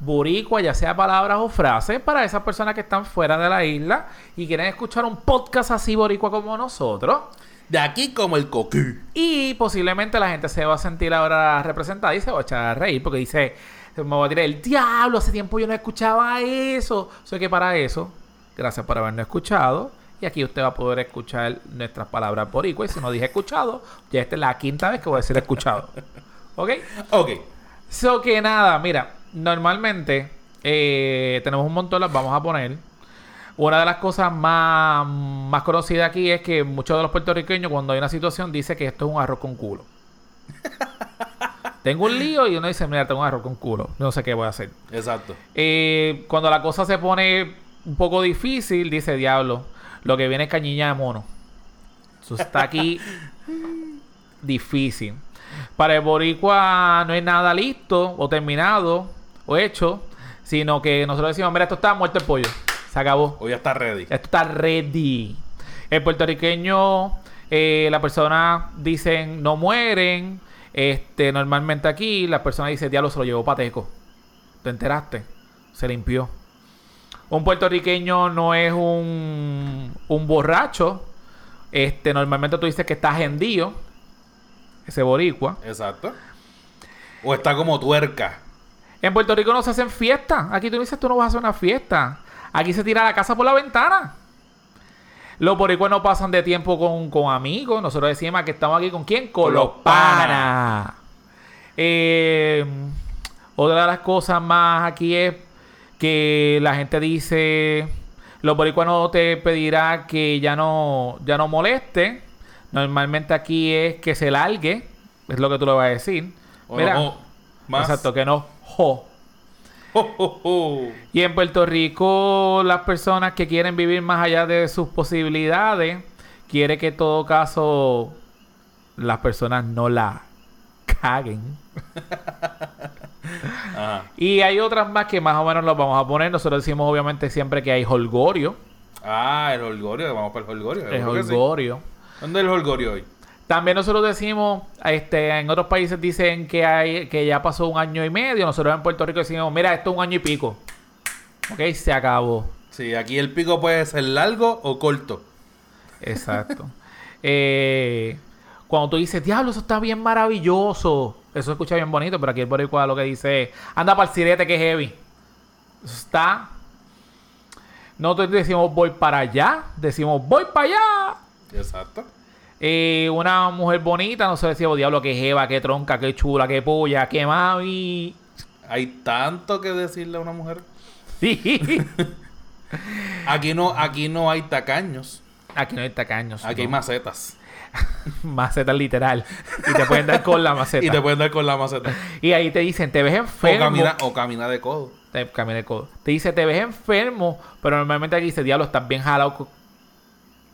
boricua, ya sea palabras o frases, para esas personas que están fuera de la isla y quieren escuchar un podcast así boricua como nosotros? De aquí como el coquí. Y posiblemente la gente se va a sentir ahora representada y se va a echar a reír porque dice, me voy a tirar el diablo, hace tiempo yo no escuchaba eso. O sea que para eso, gracias por habernos escuchado. Y aquí usted va a poder escuchar nuestras palabras boricuas. Y si no dije escuchado, ya esta es la quinta vez que voy a decir escuchado. ¿Ok? Ok. So que nada, mira, normalmente eh, tenemos un montón, las vamos a poner. Una de las cosas más, más conocidas aquí es que muchos de los puertorriqueños, cuando hay una situación, dice que esto es un arroz con culo. tengo un lío y uno dice, mira, tengo un arroz con culo. No sé qué voy a hacer. Exacto. Eh, cuando la cosa se pone un poco difícil, dice diablo, lo que viene es cañiña de mono. Eso está aquí difícil. Para el boricua no es nada listo o terminado o hecho, sino que nosotros decimos, mira, esto está muerto el pollo. Se acabó. Hoy ya está ready. Esto está ready. El puertorriqueño, eh, la persona dicen no mueren. Este, normalmente aquí la persona dice, diablo, se lo llevó pateco. ¿Te enteraste? Se limpió. Un puertorriqueño no es un, un borracho. Este, normalmente tú dices que está gendío. Ese boricua. Exacto. O está como tuerca. En Puerto Rico no se hacen fiestas. Aquí tú dices, tú no vas a hacer una fiesta. Aquí se tira la casa por la ventana. Los boricuas no pasan de tiempo con, con amigos. Nosotros decimos que estamos aquí con quién? Con, Con los panas. Eh, otra de las cosas más aquí es que la gente dice, los boricuas no te pedirá que ya no, ya no moleste. Normalmente aquí es que se largue. Es lo que tú le vas a decir. Mira, no, más. Exacto, que no. Jo. Y en Puerto Rico, las personas que quieren vivir más allá de sus posibilidades, quiere que en todo caso las personas no la caguen. Ajá. Y hay otras más que más o menos las vamos a poner. Nosotros decimos obviamente siempre que hay holgorio. Ah, el holgorio. Vamos para el holgorio. Sí. holgorio. ¿Dónde es el holgorio hoy? También nosotros decimos, este, en otros países dicen que hay, que ya pasó un año y medio. Nosotros en Puerto Rico decimos, mira, esto es un año y pico. Ok, se acabó. Sí, aquí el pico puede ser largo o corto. Exacto. Eh, cuando tú dices, diablo, eso está bien maravilloso. Eso se escucha bien bonito, pero aquí el boricua lo que dice es, anda para el sirete que es heavy. Eso está... Nosotros decimos voy para allá, decimos voy para allá. Exacto. Eh, una mujer bonita, no sé decimos, diablo, que jeva, que tronca, que chula, que polla, que mami. Hay tanto que decirle a una mujer. Sí. Aquí no, aquí no hay tacaños. Aquí no hay tacaños. Aquí hay macetas. Maceta literal. Y te pueden dar con la maceta. Y te pueden dar con la maceta. Y ahí te dicen, te ves O enfermo. camina, o camina de codo. Te, camina de codo. Te dice, te ves enfermo, pero normalmente aquí dice, diablo, estás bien jalado.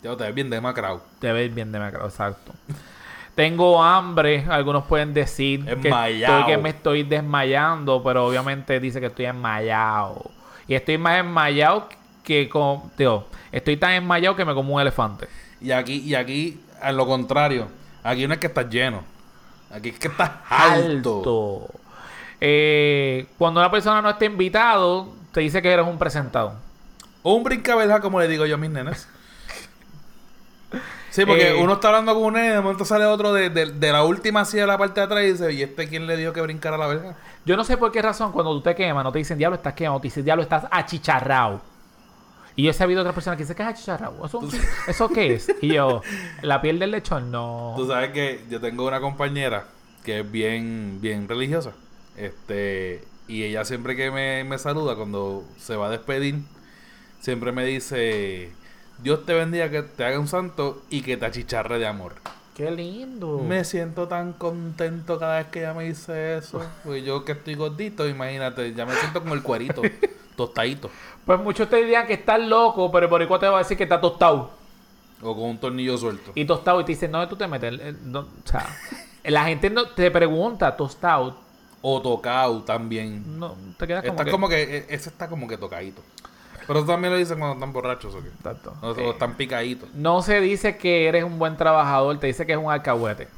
Ya te ves bien demacrado. Te ves bien demacrado, exacto. Tengo hambre, algunos pueden decir que estoy, que me estoy desmayando, pero obviamente dice que estoy enmayado. Y estoy más enmayado que con... Tío, estoy tan enmayado que me como un elefante. Y aquí, y aquí, a lo contrario. Aquí no es que estás lleno. Aquí es que estás alto. Alto. Eh, cuando una persona no está invitado, te dice que eres un presentado. Un brincabeja, como le digo yo a mis nenes. Sí, porque Eh. uno está hablando con un nene y de momento sale otro de, de- de la última silla de la parte de atrás y dice, ¿y este quién le dijo que brincara la verga? Yo no sé por qué razón cuando tú te quemas no te dicen diablo estás quemado, te dicen diablo estás achicharrado. Y yo he sabido otras personas que dicen que es achicharrado. ¿Eso, ¿Eso qué es? Y yo, la piel del lechón, no. Tú sabes que yo tengo una compañera que es bien, bien religiosa. Este, y ella siempre que me, me saluda, cuando se va a despedir, siempre me dice, Dios te bendiga, que te haga un santo y que te achicharre de amor. Qué lindo. Me siento tan contento cada vez que ella me dice eso. Pues yo que estoy gordito, imagínate, ya me siento como el cuerito, tostadito. Pues muchos te dirían que estás loco, pero el boricua te va a decir que está tostado. O con un tornillo suelto. Y tostado, y te dicen, ¿dónde tú te metes? Eh, no, o sea, la gente no te pregunta, tostado. O tocado también. No, te quedas como Está que... como que, e- ese está como que tocadito. Pero eso también lo dicen cuando están borrachos o qué. Exacto. O Eh, están picaditos. No se dice que eres un buen trabajador, te dice que es un alcahuete.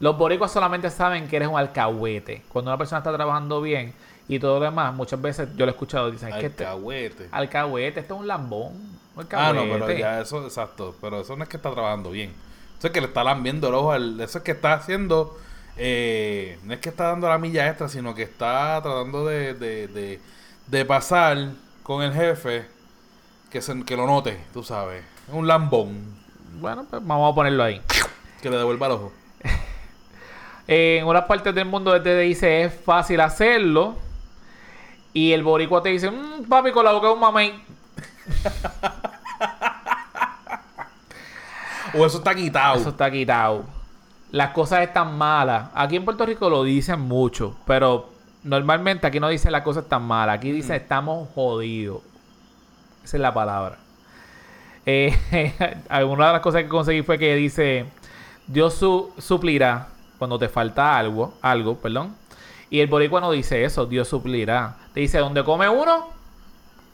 Los boricuas solamente saben que eres un alcahuete. Cuando una persona está trabajando bien y todo lo demás, muchas veces yo lo he escuchado, dicen, es que este, Alcahuete. alcahuete, esto es un lambón. un Ah, no, pero alcahuete". ya eso, exacto. Pero eso no es que está trabajando bien. Eso es que le está lambiendo el ojo al. Eso es que está haciendo. eh, no es que está dando la milla extra, sino que está tratando de, de, de, de pasar con el jefe que, se, que lo note, tú sabes. Es un lambón Bueno, pues vamos a ponerlo ahí. que le devuelva el ojo. En unas partes del mundo te dice es fácil hacerlo. Y el boricua te dice, "Mm, papi, con la boca de un mamey. O eso está quitado. Eso está quitado. Las cosas están malas. Aquí en Puerto Rico lo dicen mucho, pero normalmente aquí no dicen las cosas están malas. Aquí dicen estamos jodidos. Esa es la palabra. Eh, alguna de las cosas que conseguí fue que dice Dios su- suplirá cuando te falta algo, algo, perdón. Y el boricua no dice eso, Dios suplirá. Te dice, donde come uno,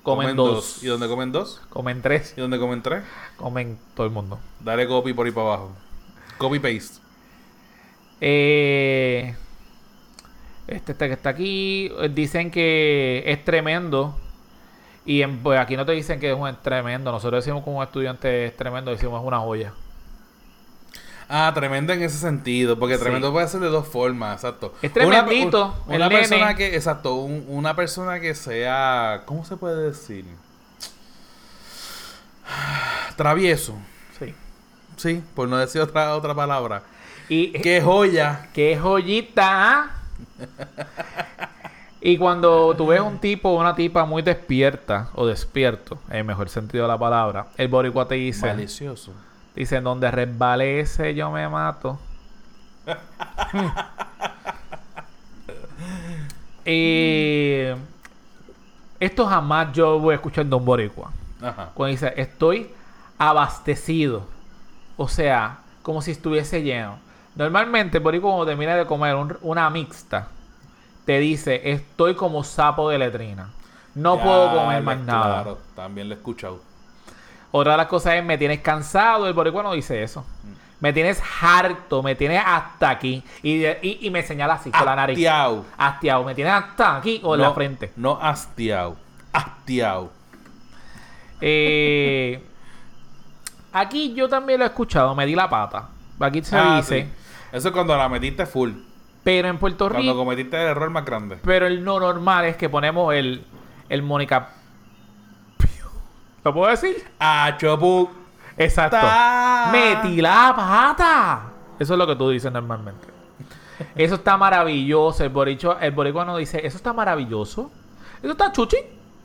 comen, dos. ¿Y dónde comen dos? Comen tres, ¿Y dónde comen tres? comen todo el mundo. Dale copy por ahí para abajo. Copy paste. Eh, este, este que está aquí eh, dicen que es tremendo. Y en- pues aquí no te dicen que es un tremendo. Nosotros decimos como un estudiante es tremendo, decimos es una joya. Ah, tremendo en ese sentido, porque Sí. tremendo puede ser de dos formas, exacto. Es tremendito, Una, persona nene. que, exacto, un- una persona que sea, ¿cómo se puede decir? Travieso, Sí. sí, por no decir otra otra palabra. Y Qué joya. qué joyita. ¿ah? y cuando tú ves un tipo o una tipa muy despierta o despierto, en el mejor sentido de la palabra, el boricua te dice, Malicioso. Dice, donde resbalece yo me mato. Eh, esto jamás yo voy a escuchar de un boricua. Ajá. Cuando dice, estoy abastecido. O sea, como si estuviese lleno. Normalmente, boricua cuando termina de comer un- una mixta, te dice, estoy como sapo de letrina. No Ya, puedo comer más nada. Claro, también lo he escuchado. Otra de las cosas es, me tienes cansado. El boricua no dice eso. Me tienes harto, me tienes hasta aquí. Y, y, y me señala así con la nariz. Hastiao. Hastiado. Me tienes hasta aquí o en la No- frente. No hastiao. Hastiao. Eh, aquí yo también lo he escuchado, me di la pata. Aquí se Ah, dice. sí. Eso es cuando la metiste full. Pero en Puerto Cuando Rico. cometiste el error más grande. Pero el no normal es que ponemos el, el Mónica. ¿Lo puedo decir? Ah, chopu. Exacto. Ta- Metí la pata. Eso es lo que tú dices normalmente. Eso está maravilloso. El, boricho, el boricuano dice, eso está maravilloso. Eso está chuchín.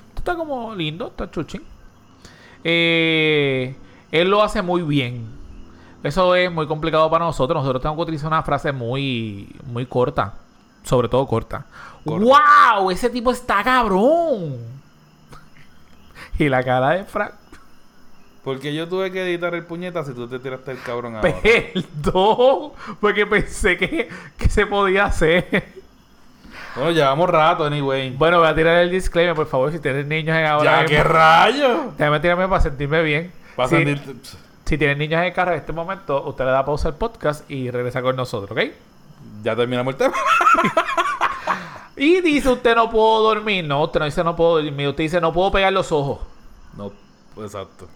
Esto está como lindo, está chuchín. Eh, él lo hace muy bien. Eso es muy complicado para nosotros. Nosotros tenemos que utilizar una frase muy, muy corta. Sobre todo corta. Corta. ¡Wow! Ese tipo está cabrón. Y la cara de Frank. Porque yo tuve que editar el puñeta si tú te tiraste el cabrón ahora. Perdón, porque pensé que, que se podía hacer. Bueno, llevamos rato, anyway. Bueno, voy a tirar el disclaimer, por favor, si tienes niños en ahora. ya, mismo, qué rayo. Déjame tirarme para sentirme bien. Para si, sentirte- si tienen niños en el carro en este momento, usted le da pausa al podcast y regresa con nosotros, ¿ok? Ya terminamos el tema. Y dice, usted no puedo dormir. No, usted no dice no puedo dormir. Usted dice no puedo pegar los ojos. No, exacto.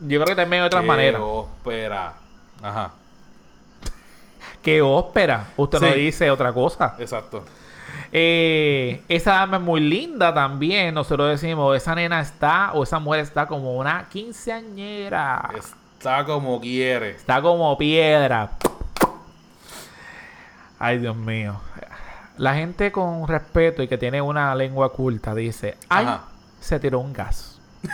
Yo creo que también hay otras Qué maneras. ópera. Ajá, Que ópera. Usted no Sí. dice otra cosa. exacto. Eh, esa dama es muy linda también. Nosotros decimos, esa nena está o esa mujer está como una quinceañera. Está como quiere. Está como piedra. Ay, Dios mío. La gente con respeto y que tiene una lengua culta dice, ay, Ajá. se tiró un gas.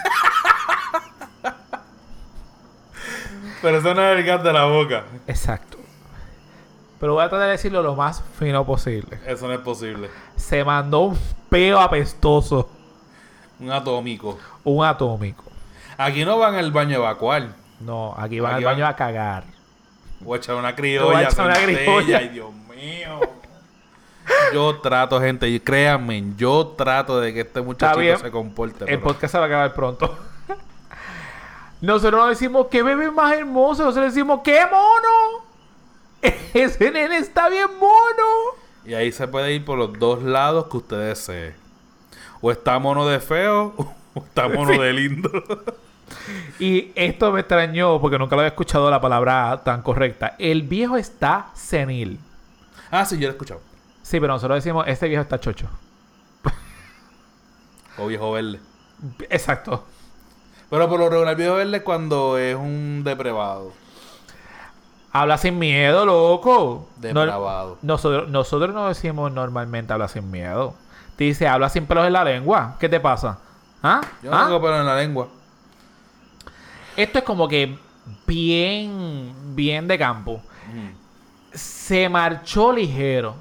Pero eso no es el gas de la boca. Exacto. Pero voy a tratar de decirlo lo más fino posible. Eso no es posible. Se mandó un peo apestoso. Un atómico. Un atómico. Aquí no van al baño a evacuar. No, aquí van Aquí al baño van- a cagar. O a echar una O a criolla. echar una criolla. Ay, Dios mío. Yo trato, gente, y créanme, yo trato de que este muchachito se comporte. El pero- podcast se va a acabar pronto. Nosotros no decimos qué bebé más hermoso, nosotros decimos qué mono. Ese nene está bien mono. Y ahí se puede ir por los dos lados que usted desee. O está mono de feo, o está mono Sí. de lindo. Y esto me extrañó porque nunca lo había escuchado la palabra tan correcta. El viejo está senil. ah, sí, yo lo he escuchado. Sí, pero nosotros decimos, este viejo está chocho. O viejo verde. Exacto. Pero por lo regular, viejo verde es cuando es un depravado. Habla sin miedo, loco. No- Depravado. nosotros, nosotros no decimos normalmente habla sin miedo. Te dice, habla sin pelos en la lengua. ¿Qué te pasa? ¿Ah? Yo no ¿Ah? tengo pelo en la lengua. Esto es como que bien, bien de campo. Se marchó ligero.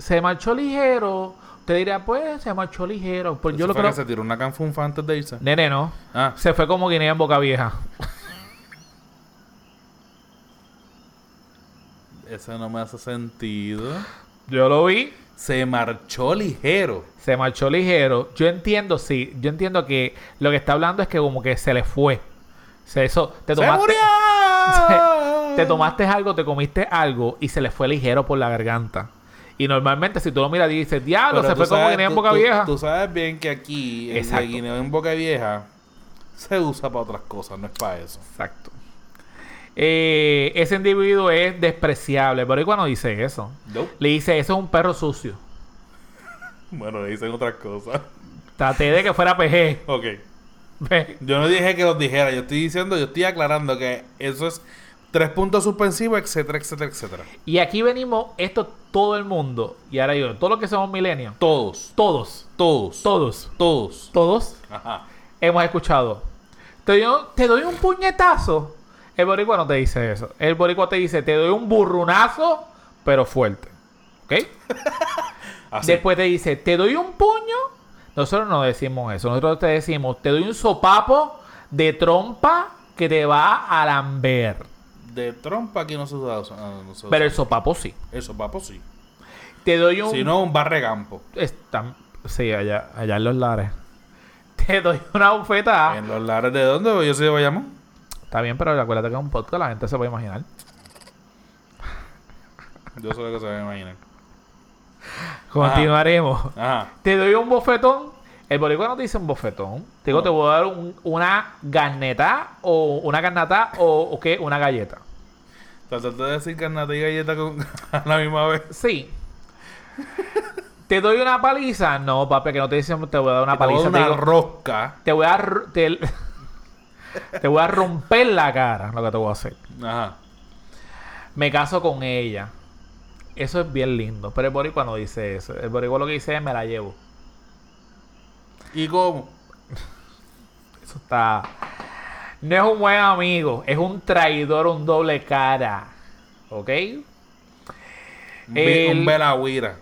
Se marchó ligero. Te diría, pues, se marchó ligero. Pues yo lo creo. que se tiró una canfunfa antes de irse. Nene, no. Ah, Se fue como Guinea en boca vieja. eso no me hace sentido. Yo lo vi. Se marchó ligero. Se marchó ligero. Yo entiendo, sí. Yo entiendo que lo que está hablando es que como que se le fue. Se eso, te ¡Se tomaste, te tomaste algo, te comiste algo y se le fue ligero por la garganta. Y normalmente si tú lo miras y dices, diablo, se fue como Guinea en boca tú- vieja. Tú sabes bien que aquí el guineo en boca vieja se usa para otras cosas, no es para eso. Exacto. Eh, ese individuo es despreciable. Pero igual no dice eso. Nope. Le dice, eso es un perro sucio. Bueno, le dicen otras cosas. Traté de que fuera PG. Ok. Yo no dije que los dijera, yo estoy diciendo, yo estoy aclarando que eso es tres puntos suspensivos, etcétera, etcétera, etcétera. y aquí venimos, esto todo el mundo. Y ahora yo, todos los que somos milenios. Todos, Todos. todos, Todos. todos. Todos Ajá. hemos escuchado. Te doy, te doy un puñetazo. El boricua no te dice eso. El boricua te dice, te doy un burrunazo, pero fuerte. ¿Ok? Así. Después te dice, te doy un puño. Nosotros no decimos eso. Nosotros te decimos, te doy un sopapo de trompa que te va a lamber. De trompa aquí no se usa. ah, no se usa. Pero el sopapo sí. Eso, papo, sí. Te doy un... Si no, un barregampo. Está- Sí, allá, allá en los lares. Te doy una bufeta. En los lares de dónde, yo soy de Bayamón. Está bien, pero acuérdate que es un podcast, la gente se puede imaginar. Yo sé lo que se va a imaginar. Continuaremos. Ajá. Te doy un bofetón. El boricua no te dice un bofetón. Te digo, No. te voy a dar un- una garneta o una garnata o, o qué, una galleta. Trataste de decir carnata y galleta con, a la misma vez. Sí. ¿Te doy una paliza? No, papi, que no te dicen te voy a dar una Te voy a paliza. dar Te, una digo, rosca. te voy a te, te voy a romper la cara, lo que te voy a hacer. Ajá. Me caso con ella. Eso es bien lindo. Pero el boricua no dice eso. El boricua lo que dice es me la llevo. ¿Y cómo? Eso está. No es un buen amigo, es un traidor, un doble cara. ¿Ok? Un, vi- El- un velagüira.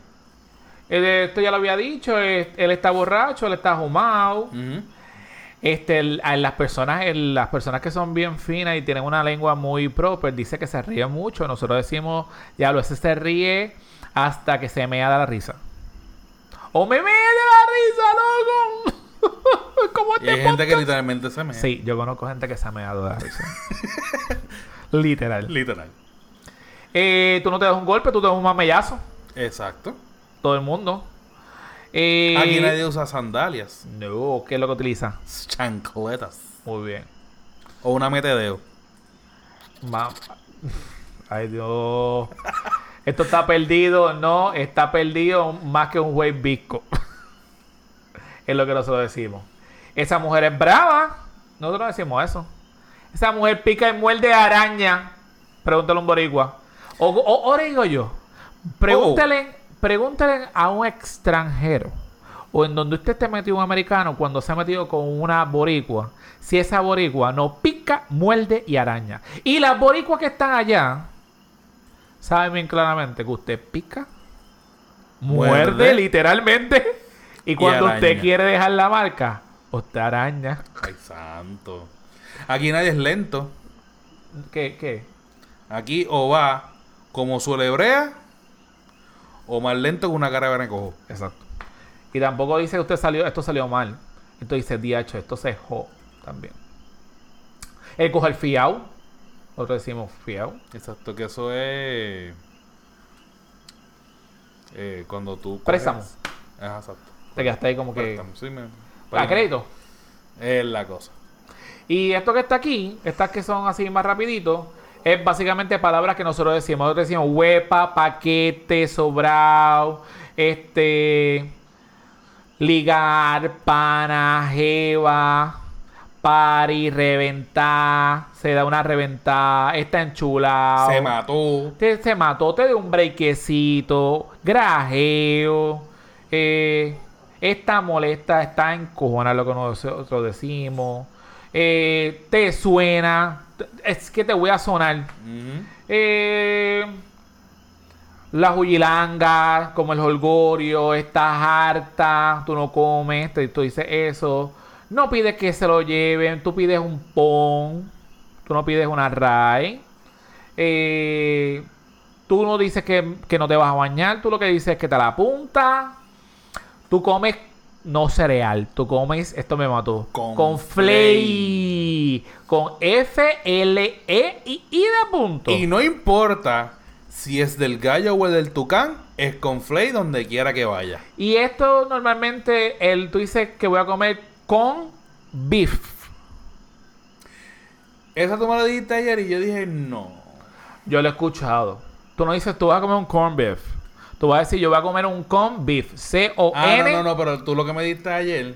Él, Esto ya lo había dicho. Él, él está borracho, él está fumado. Ujú. Este, el- a las personas, el- las personas que son bien finas y tienen una lengua muy proper, dice que se ríe mucho. Nosotros decimos, diablo, ese se ríe hasta que se mea de la risa. O me mea de la risa, loco. Como Y hay gente que literalmente se me. Sí, yo conozco gente que se ha meado de la risa. Literal. Literal. Eh, tú no te das un golpe, tú te das un mamellazo. Exacto. Todo el mundo. Eh, Aquí nadie usa sandalias. No, ¿qué es lo que utiliza? Chancletas. Muy bien. O una metedeo. Ma- Ay, Dios. Esto está perdido. No, está perdido más que un güey visco. es lo que nosotros decimos. Esa mujer es brava. Nosotros no decimos eso. Esa mujer pica y muerde araña. Pregúntale a un boricua. O, o, o digo yo. Pregúntale, pregúntale a un extranjero. o en donde usted esté metido un americano cuando se ha metido con una boricua, si esa boricua no pica, muerde y araña. Y las boricuas que están allá, saben bien claramente que usted pica, muerde, Muerde. literalmente, y cuando usted quiere dejar la marca, usted araña. Ay, santo. Aquí nadie es lento. ¿Qué? ¿Qué? Aquí o va como su hebrea o más lento que una cara de cojo. Exacto. Y tampoco dice que usted salió, esto salió mal. Entonces dice DH, esto se jo también. El coger fiao. Nosotros decimos fiao. Exacto, que eso es. eh, cuando tú. coges- Préstamo. Ajá, exacto. Te quedaste ahí como que. Préstamo, sí, me- A crédito. Es la cosa. Y esto que está aquí, estas que son así más rapidito, es básicamente palabras que nosotros decimos. Nosotros decimos huepa, paquete, sobrao, este, ligar, pana, jeva, pari, reventar, se da una reventada, está enchulado. Se mató. Te, se mató, te dio un brequecito, grajeo, eh, está molesta, está encojona lo que nosotros decimos, eh, te suena, es que te voy a sonar. Eh, la huyilanga, como el holgorio, estás harta, tú no comes, te, tú dices eso. No pides que se lo lleven, tú pides un pon, tú no pides una ray. Eh, tú no dices que, que no te vas a bañar, tú lo que dices es que te la apunta. Tú comes no cereal, tú comes, esto me mató, Con con flay, con F, L, E y I de punto. Y no importa si es del gallo o el del tucán, es con flay donde quiera que vaya. Y esto normalmente, el, tú dices que voy a comer con beef. Esa tú me la dijiste ayer y yo dije no. Yo lo he escuchado. Tú no dices, tú vas a comer un corn beef. Tú vas a decir, yo voy a comer un corn beef. Ah, C-O-N. no, no, no, pero tú lo que me diste ayer,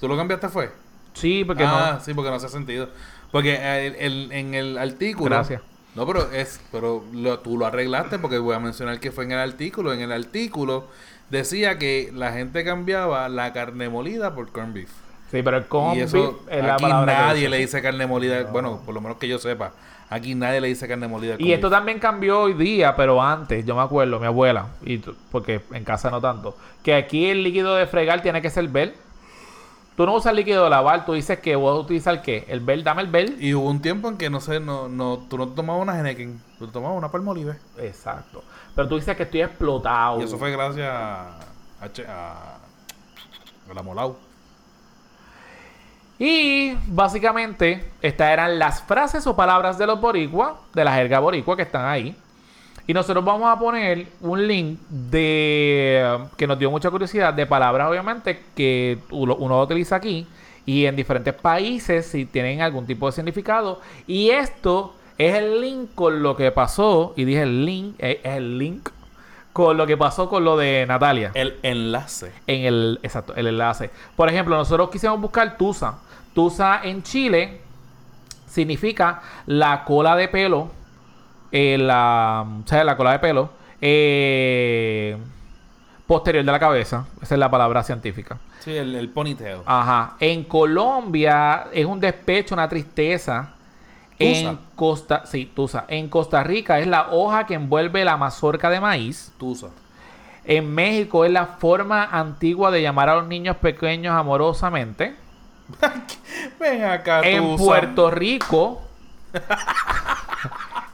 ¿tú lo cambiaste fue? Sí, porque ah, no. sí, porque no hace sentido. Porque el- el- en el artículo. Gracias. No, pero es, pero lo- tú lo arreglaste porque voy a mencionar que fue en el artículo. En el artículo decía que la gente cambiaba la carne molida por corn beef. Sí, pero el corn y beef eso es la aquí palabra nadie le dice carne molida. Bueno, por lo menos que yo sepa. Aquí nadie le dice carne molida. Y esto beef. también cambió hoy día, pero antes, yo me acuerdo, mi abuela, y porque en casa no tanto, que aquí el líquido de fregar tiene que ser bel. Tú no usas líquido de lavar, tú dices que vos utilizas el qué? El bel, dame el bel. Y hubo un tiempo en que no sé, no, no, tú no tomabas una Henneken, tú tomabas una Palmolive. Exacto. Pero tú dices que estoy explotado. Y eso fue gracias a, a, a la Molau. Y básicamente, estas eran las frases o palabras de los boricuas, de la jerga boricua que están ahí. Y nosotros vamos a poner un link de que nos dio mucha curiosidad de palabras, obviamente, que uno, uno utiliza aquí y en diferentes países si tienen algún tipo de significado. Y esto es el link con lo que pasó, y dije el link, eh, es el link con lo que pasó con lo de Natalia El enlace. en el exacto el enlace. Por ejemplo, nosotros quisimos buscar Tusa. Tusa en Chile significa la cola de pelo, eh, la, o sea, la cola de pelo eh, posterior de la cabeza. Esa es la palabra científica. Sí, el, el ponytail. Ajá. En Colombia es un despecho, una tristeza. En Tusa. Costa, sí, Tusa. En Costa Rica es la hoja que envuelve la mazorca de maíz. Tusa. En México es la forma antigua de llamar a los niños pequeños amorosamente. Ven acá, En. Puerto Rico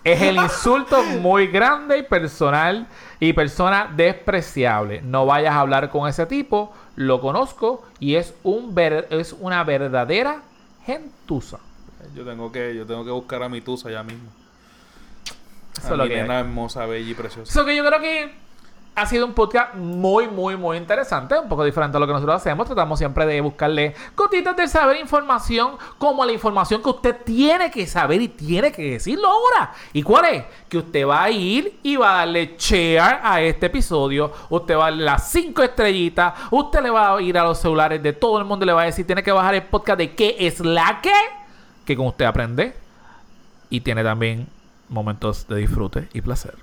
es el insulto muy grande y personal y persona despreciable. No vayas a hablar con ese tipo, lo conozco y es un ver- es una verdadera gentuza. Yo tengo que, yo tengo que buscar a mi Tusa ya mismo. Eso a es lo mi que nena hermosa, bella y preciosa. Eso que yo creo que ha sido un podcast muy, muy, muy interesante. Un poco diferente a lo que nosotros hacemos. Tratamos siempre de buscarle gotitas de saber información como la información que usted tiene que saber y tiene que decirlo ahora. ¿Y cuál es? Que usted va a ir y va a darle share a este episodio. Usted va a darle las cinco estrellitas. Usted le va a ir a los celulares de todo el mundo y le va a decir, tiene que bajar el podcast de qué es la que. Que con usted aprende. Y tiene también momentos de disfrute y placer.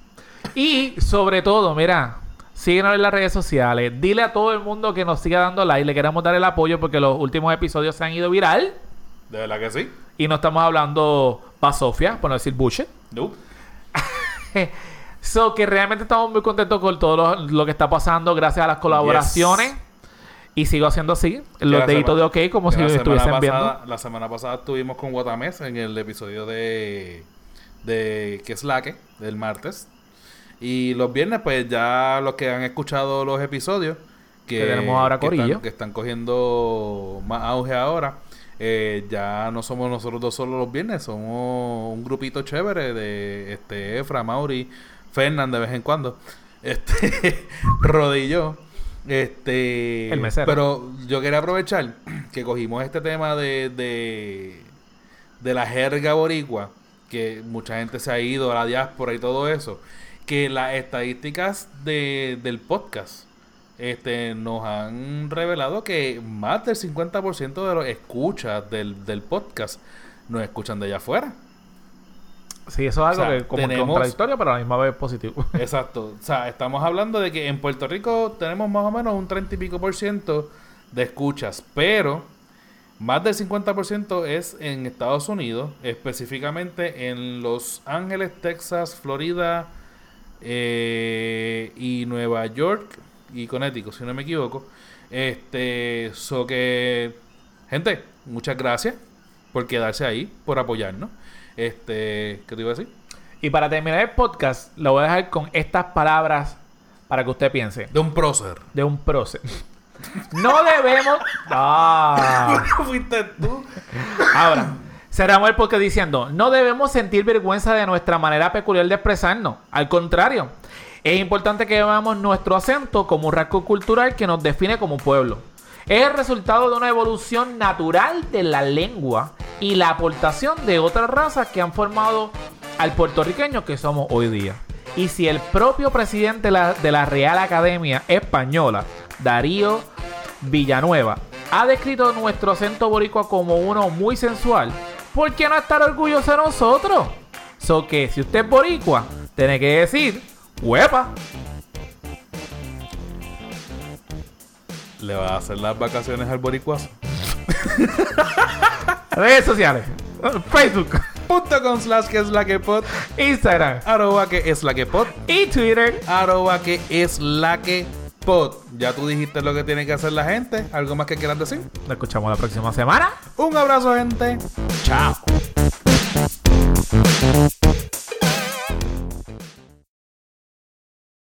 Y sobre todo, mira, Síguenos en las redes sociales. Dile a todo el mundo que nos siga dando like. Le queremos dar el apoyo porque los últimos episodios se han ido viral. De verdad que sí. Y no estamos hablando Sofia, por no decir bullshit. No. so que realmente estamos muy contentos con todo lo, lo que está pasando gracias a las colaboraciones. Y sigo haciendo así, los deditos de OK como si estuviesen pasada- viendo. La semana pasada estuvimos con Guatamés en el episodio de, de que es la que, del martes. Y los viernes, pues ya los que han escuchado los episodios, que, Que tenemos ahora que están, que están cogiendo más auge ahora, eh, ya no somos nosotros dos solos los viernes, somos un grupito chévere de este Efra, Mauri, Fernán de vez en cuando, este Rodillo. Este El mesero. pero yo quería aprovechar que cogimos este tema de, de, de la jerga boricua, que mucha gente se ha ido a la diáspora y todo eso, que las estadísticas de, del podcast este, nos han revelado que más del 50% de los escuchas del, del podcast nos escuchan de allá afuera. Sí, eso es algo O sea, que como tenemos- contradictorio, pero a la misma vez positivo. Exacto. O sea, estamos hablando de que en Puerto Rico tenemos más o menos un 30 y pico por ciento de escuchas, pero más del 50% es en Estados Unidos, específicamente en Los Ángeles, Texas, Florida eh, y Nueva York y Connecticut, si no me equivoco. Este, so que, gente, muchas gracias por quedarse ahí, por apoyarnos. Este, ¿qué te iba a decir? y para terminar el podcast, lo voy a dejar con estas palabras para que usted piense. De un prócer. De un proceso. No debemos... Ah. fuiste tú? Ahora, cerramos el podcast diciendo, no debemos sentir vergüenza de nuestra manera peculiar de expresarnos. Al contrario, es importante que veamos nuestro acento como un rasgo cultural que nos define como pueblo. Es el resultado de una evolución natural de la lengua y la aportación de otras razas que han formado al puertorriqueño que somos hoy día. Y si el propio presidente de la, Real Academia Española, Darío Villanueva, ha descrito nuestro acento boricua como uno muy sensual, ¿por qué no estar orgulloso de nosotros? So que si usted es boricua, tiene que decir, huepa. ¿Le va a hacer las vacaciones al boricuazo? Redes sociales, Facebook, Punto con slash que es la que pod. Instagram Arroba que es la que pod. y Twitter. Arroba que es la que pod. Ya tú dijiste lo que tiene que hacer la gente. ¿Algo más que quieras decir? Nos escuchamos la próxima semana. Un abrazo, gente. Chao.